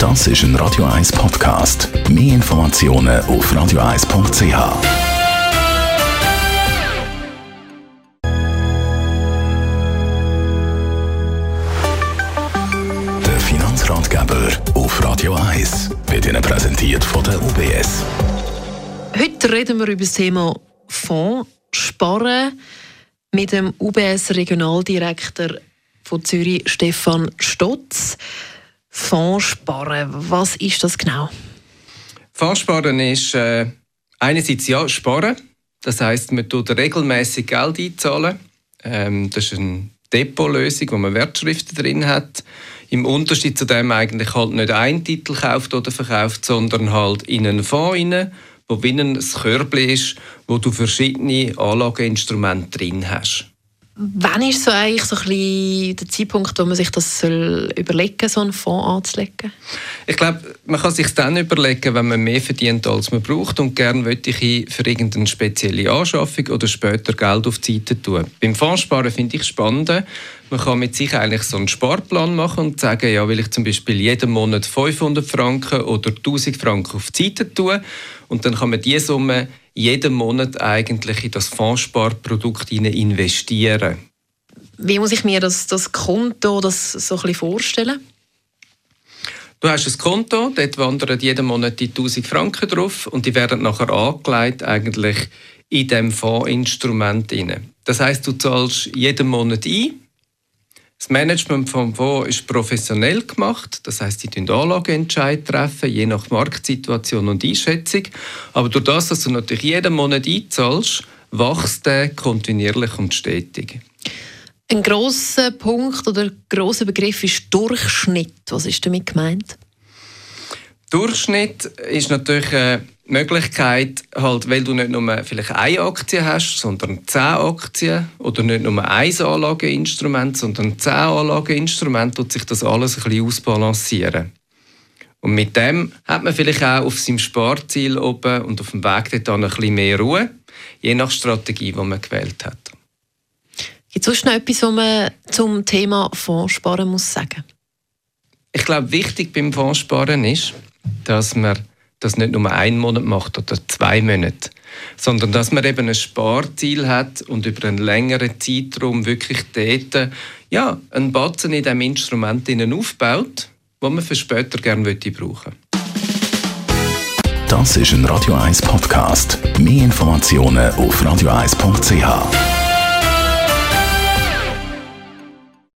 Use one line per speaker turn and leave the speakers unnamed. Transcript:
Das ist ein Radio 1 Podcast. Mehr Informationen auf radio1.ch. Der Finanzratgeber auf Radio 1 wird Ihnen präsentiert von der UBS.
Heute reden wir über das Thema Fonds sparen mit dem UBS-Regionaldirektor von Zürich, Stefan Stotz. Fonds sparen, was ist das genau?
Fondssparen ist äh, einerseits ja sparen, das heißt, man tut regelmäßig Geld einzahlen. Ähm, das ist eine Depotlösung, wo man Wertschriften drin hat. Im Unterschied zu dem eigentlich halt nicht einen Titel kauft oder verkauft, sondern halt in einen Fonds rein, wo wie ein Körbchen ist, wo du verschiedene Anlageinstrumente drin hast.
Wann ist so eigentlich so ein bisschen der Zeitpunkt, wo man sich das soll überlegen so einen Fonds anzulegen?
Ich glaube, man kann sich dann überlegen, wenn man mehr verdient, als man braucht und gerne möchte ich für irgendeine spezielle Anschaffung oder später Geld auf die Seite tun. Beim Fondssparen finde ich spannend. Man kann mit sich eigentlich so einen Sparplan machen und sagen, ja, will ich zum Beispiel jeden Monat 500 Franken oder 1000 Franken auf die Seite tun und dann kann man diese Summe jeden Monat eigentlich in das Fondssparprodukt investieren.
Wie muss ich mir das, das Konto das so ein bisschen vorstellen?
Du hast ein Konto, dort wandern jeden Monat die 1000 Franken drauf und die werden nachher angelegt eigentlich in dem Fondsinstrument Das heißt, du zahlst jeden Monat ein das Management vom Fonds ist professionell gemacht, das heißt, die treffen Anlageentscheid treffen, je nach Marktsituation und Einschätzung. Aber durch das, dass du natürlich jeden Monat einzahlst, wächst der kontinuierlich und stetig.
Ein grosser Punkt oder grosser Begriff ist Durchschnitt. Was ist damit gemeint?
Durchschnitt ist natürlich eine Möglichkeit, halt, weil du nicht nur vielleicht eine Aktie hast, sondern zehn Aktien oder nicht nur ein Anlageinstrument, sondern zehn Anlageinstrumente, tut sich das alles ein bisschen ausbalancieren. Und mit dem hat man vielleicht auch auf seinem Sparziel oben und auf dem Weg dorthin ein bisschen mehr Ruhe, je nach Strategie, die man gewählt hat.
Gibt es sonst noch etwas, was man zum Thema Fondssparen muss sagen?
Ich glaube, wichtig beim Fondssparen ist, dass man das nicht nur einen Monat macht oder zwei Monate, sondern dass man eben ein Sparziel hat und über einen längeren Zeitraum wirklich dort ja, einen Batzen in diesem Instrument aufbaut, wo man für später gerne brauchen
Das ist ein Radio 1 Podcast. Mehr Informationen auf radio1.ch.